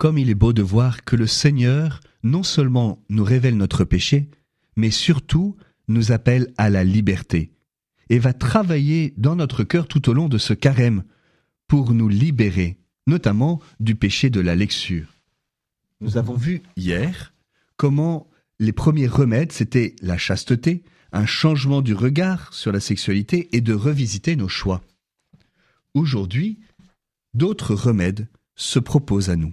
Comme il est beau de voir que le Seigneur non seulement nous révèle notre péché, mais surtout nous appelle à la liberté et va travailler dans notre cœur tout au long de ce carême pour nous libérer, notamment du péché de la lecture. Nous avons vu hier comment les premiers remèdes, c'était la chasteté, un changement du regard sur la sexualité et de revisiter nos choix. Aujourd'hui, d'autres remèdes se proposent à nous.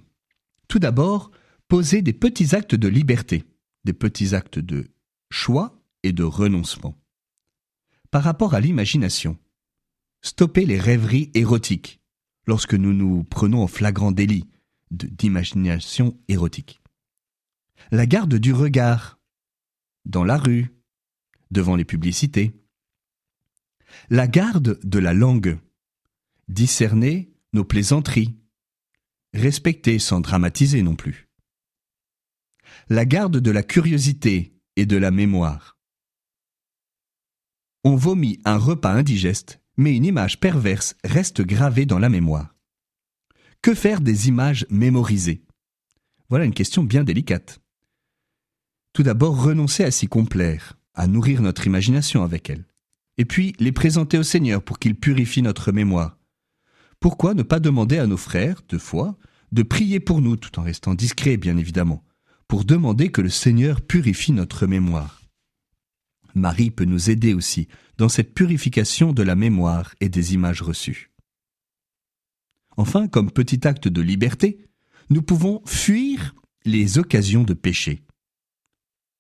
Tout d'abord, poser des petits actes de liberté, des petits actes de choix et de renoncement. Par rapport à l'imagination, stopper les rêveries érotiques lorsque nous nous prenons en flagrant délit d'imagination érotique. La garde du regard dans la rue, devant les publicités. La garde de la langue. Discerner nos plaisanteries. Respecter sans dramatiser non plus. La garde de la curiosité et de la mémoire. On vomit un repas indigeste, mais une image perverse reste gravée dans la mémoire. Que faire des images mémorisées? Voilà une question bien délicate. Tout d'abord, renoncer à s'y complaire, à nourrir notre imagination avec elles. Et puis, les présenter au Seigneur pour qu'il purifie notre mémoire. Pourquoi ne pas demander à nos frères, de foi, de prier pour nous, tout en restant discrets, bien évidemment, pour demander que le Seigneur purifie notre mémoire? Marie peut nous aider aussi dans cette purification de la mémoire et des images reçues. Enfin, comme petit acte de liberté, nous pouvons fuir les occasions de péché.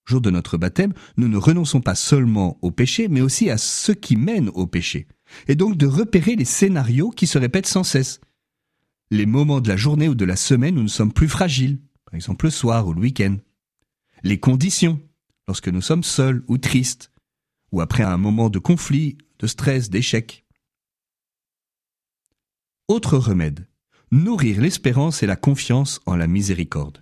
Jour de notre baptême, nous ne renonçons pas seulement au péché, mais aussi à ce qui mène au péché, et donc de repérer les scénarios qui se répètent sans cesse. Les moments de la journée ou de la semaine où nous sommes plus fragiles, par exemple le soir ou le week-end. Les conditions, lorsque nous sommes seuls ou tristes, ou après un moment de conflit, de stress, d'échec. Autre remède, nourrir l'espérance et la confiance en la miséricorde.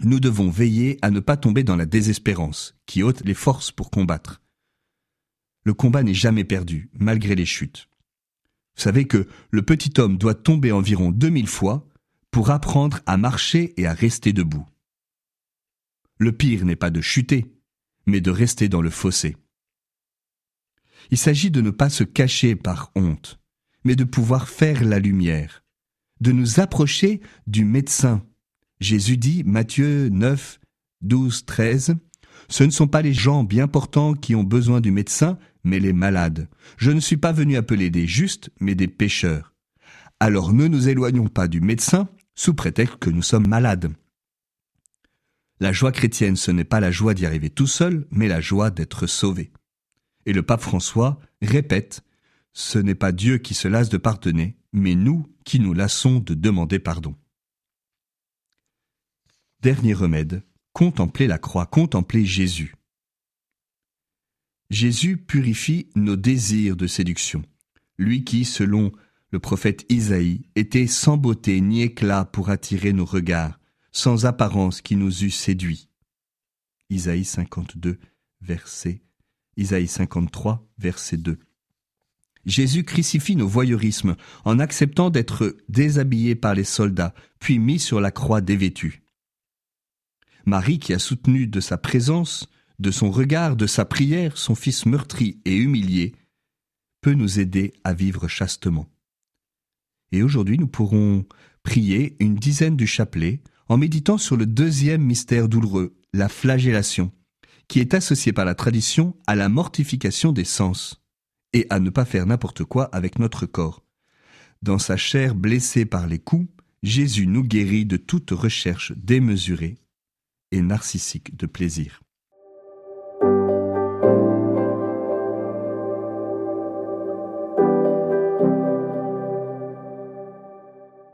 Nous devons veiller à ne pas tomber dans la désespérance, qui ôte les forces pour combattre. Le combat n'est jamais perdu, malgré les chutes. Vous savez que le petit homme doit tomber environ 2000 fois pour apprendre à marcher et à rester debout. Le pire n'est pas de chuter, mais de rester dans le fossé. Il s'agit de ne pas se cacher par honte, mais de pouvoir faire la lumière, de nous approcher du médecin. Jésus dit, Matthieu 9, 12, 13, Ce ne sont pas les gens bien portants qui ont besoin du médecin, mais les malades. Je ne suis pas venu appeler des justes, mais des pécheurs. Alors ne nous éloignons pas du médecin sous prétexte que nous sommes malades. La joie chrétienne, ce n'est pas la joie d'y arriver tout seul, mais la joie d'être sauvé. Et le pape François répète ce n'est pas Dieu qui se lasse de pardonner, mais nous qui nous lassons de demander pardon. Dernier remède, contempler la croix, contempler Jésus. Jésus purifie nos désirs de séduction. Lui qui, selon le prophète Isaïe, était sans beauté ni éclat pour attirer nos regards, sans apparence qui nous eût séduits. Isaïe 52, verset, Isaïe 53, verset 2. Jésus crucifie nos voyeurismes en acceptant d'être déshabillé par les soldats, puis mis sur la croix dévêtu. Marie, qui a soutenu de sa présence, de son regard, de sa prière, son fils meurtri et humilié, peut nous aider à vivre chastement. Et aujourd'hui, nous pourrons prier une dizaine du chapelet en méditant sur le deuxième mystère douloureux, la flagellation, qui est associé par la tradition à la mortification des sens et à ne pas faire n'importe quoi avec notre corps. Dans sa chair blessée par les coups, Jésus nous guérit de toute recherche démesurée et narcissique de plaisir.